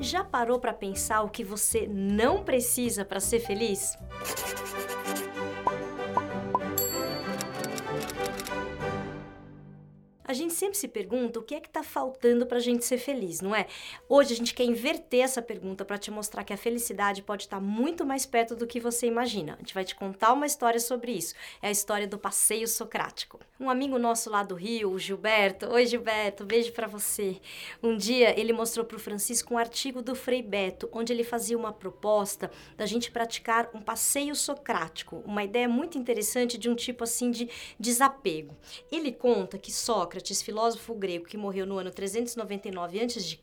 Já parou para pensar o que você não precisa para ser feliz? A gente sempre se pergunta o que é que está faltando para a gente ser feliz, não é? Hoje a gente quer inverter essa pergunta para te mostrar que a felicidade pode estar tá muito mais perto do que você imagina. A gente vai te contar uma história sobre isso. É a história do passeio socrático. Um amigo nosso lá do Rio, o Gilberto. Oi, Gilberto, beijo para você. Um dia ele mostrou para o Francisco um artigo do Frei Beto, onde ele fazia uma proposta da gente praticar um passeio socrático, uma ideia muito interessante de um tipo assim de desapego. Ele conta que Sócrates Sócrates, filósofo grego que morreu no ano 399 a.C.,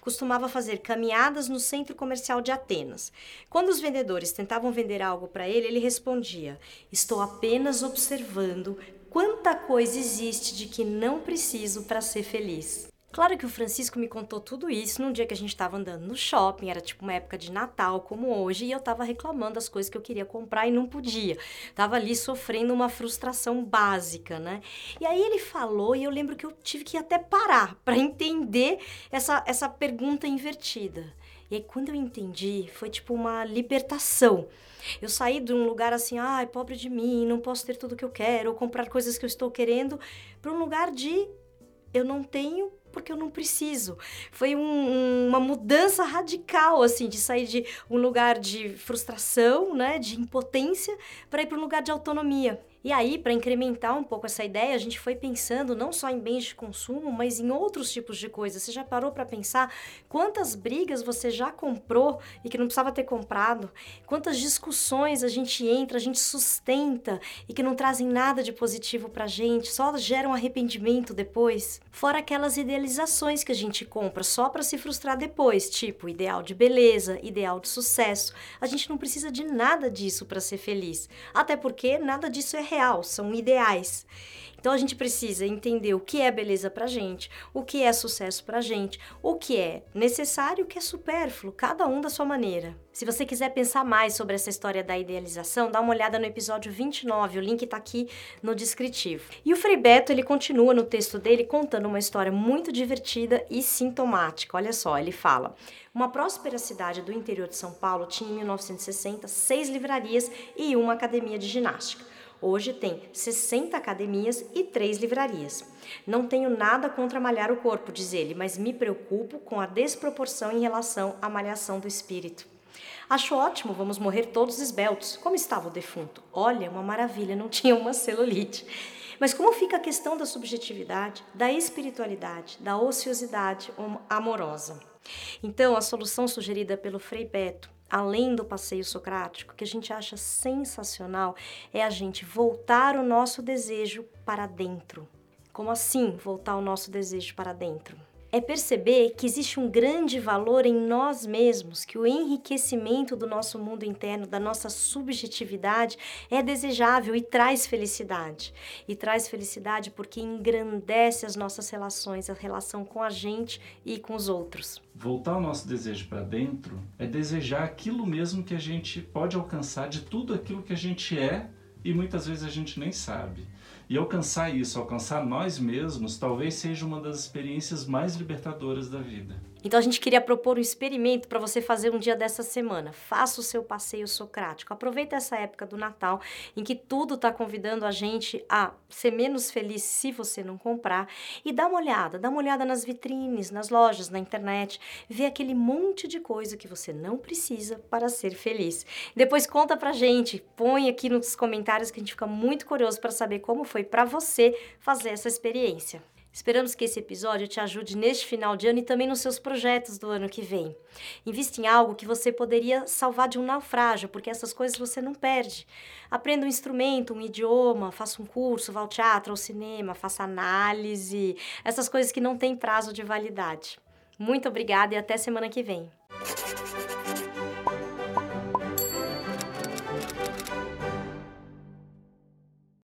costumava fazer caminhadas no centro comercial de Atenas. Quando os vendedores tentavam vender algo para ele, ele respondia: Estou apenas observando quanta coisa existe de que não preciso para ser feliz. Claro que o Francisco me contou tudo isso num dia que a gente estava andando no shopping, era tipo uma época de Natal como hoje, e eu estava reclamando das coisas que eu queria comprar e não podia. Tava ali sofrendo uma frustração básica, né? E aí ele falou e eu lembro que eu tive que até parar para entender essa, essa pergunta invertida. E aí quando eu entendi, foi tipo uma libertação. Eu saí de um lugar assim, ai, pobre de mim, não posso ter tudo que eu quero, ou comprar coisas que eu estou querendo, para um lugar de eu não tenho porque eu não preciso. Foi um, uma mudança radical, assim, de sair de um lugar de frustração, né, de impotência, para ir para um lugar de autonomia. E aí, para incrementar um pouco essa ideia, a gente foi pensando não só em bens de consumo, mas em outros tipos de coisas. Você já parou para pensar quantas brigas você já comprou e que não precisava ter comprado? Quantas discussões a gente entra, a gente sustenta e que não trazem nada de positivo pra gente, só geram arrependimento depois? Fora aquelas idealizações que a gente compra só para se frustrar depois, tipo ideal de beleza, ideal de sucesso. A gente não precisa de nada disso para ser feliz. Até porque nada disso é real, são ideais. Então a gente precisa entender o que é beleza pra gente, o que é sucesso pra gente, o que é necessário o que é supérfluo, cada um da sua maneira. Se você quiser pensar mais sobre essa história da idealização, dá uma olhada no episódio 29, o link está aqui no descritivo. E o Frei Beto, ele continua no texto dele contando uma história muito divertida e sintomática. Olha só, ele fala: uma próspera cidade do interior de São Paulo tinha em 1960 seis livrarias e uma academia de ginástica. Hoje tem 60 academias e 3 livrarias. Não tenho nada contra malhar o corpo, diz ele, mas me preocupo com a desproporção em relação à malhação do espírito. Acho ótimo, vamos morrer todos esbeltos. Como estava o defunto? Olha, uma maravilha, não tinha uma celulite. Mas como fica a questão da subjetividade, da espiritualidade, da ociosidade amorosa? Então, a solução sugerida pelo Frei Beto além do passeio socrático, que a gente acha sensacional, é a gente voltar o nosso desejo para dentro. Como assim voltar o nosso desejo para dentro? É perceber que existe um grande valor em nós mesmos, que o enriquecimento do nosso mundo interno, da nossa subjetividade, é desejável e traz felicidade. E traz felicidade porque engrandece as nossas relações, a relação com a gente e com os outros. Voltar o nosso desejo para dentro é desejar aquilo mesmo que a gente pode alcançar de tudo aquilo que a gente é e muitas vezes a gente nem sabe. E alcançar isso, alcançar nós mesmos, talvez seja uma das experiências mais libertadoras da vida. Então a gente queria propor um experimento para você fazer um dia dessa semana. Faça o seu passeio socrático. Aproveita essa época do Natal em que tudo está convidando a gente a ser menos feliz se você não comprar e dá uma olhada, dá uma olhada nas vitrines, nas lojas, na internet, vê aquele monte de coisa que você não precisa para ser feliz. Depois conta pra gente, põe aqui nos comentários que a gente fica muito curioso para saber como foi para você fazer essa experiência. Esperamos que esse episódio te ajude neste final de ano e também nos seus projetos do ano que vem. Invista em algo que você poderia salvar de um naufrágio, porque essas coisas você não perde. Aprenda um instrumento, um idioma, faça um curso, vá ao teatro, ao cinema, faça análise, essas coisas que não têm prazo de validade. Muito obrigada e até semana que vem.